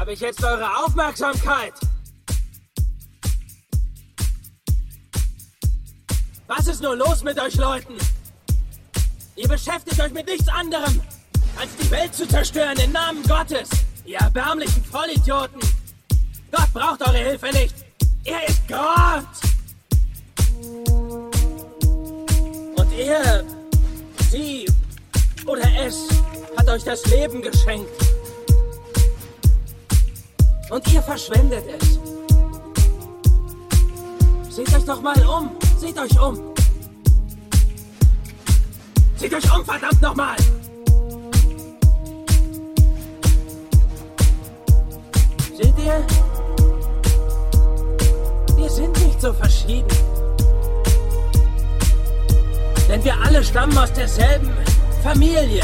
Habe ich jetzt eure Aufmerksamkeit? Was ist nur los mit euch Leuten? Ihr beschäftigt euch mit nichts anderem, als die Welt zu zerstören im Namen Gottes. Ihr erbärmlichen Vollidioten. Gott braucht eure Hilfe nicht. Er ist Gott. Und er, sie oder es hat euch das Leben geschenkt. Und ihr verschwendet es. Seht euch doch mal um. Seht euch um. Seht euch um, verdammt nochmal! Seht ihr? Wir sind nicht so verschieden. Denn wir alle stammen aus derselben Familie,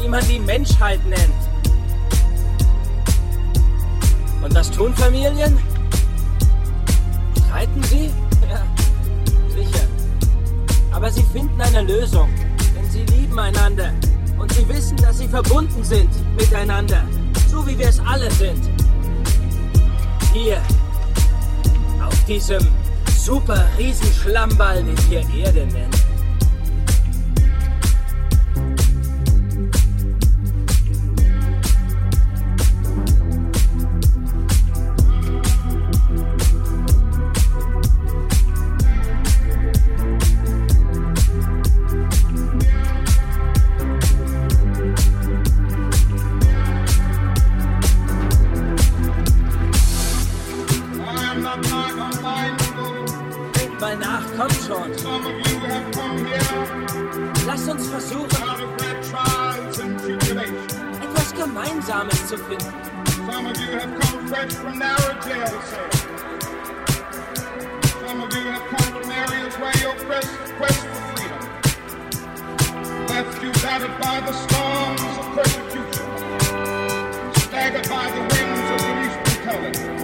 wie man die Menschheit nennt. Und was tun Familien? Streiten sie? Ja, sicher. Aber sie finden eine Lösung, denn sie lieben einander. Und sie wissen, dass sie verbunden sind miteinander, so wie wir es alle sind. Hier, auf diesem super riesen Schlammball, den wir Erde nennen. Where your quest, for freedom left you battered by the storms of persecution, staggered by the winds of police brutality.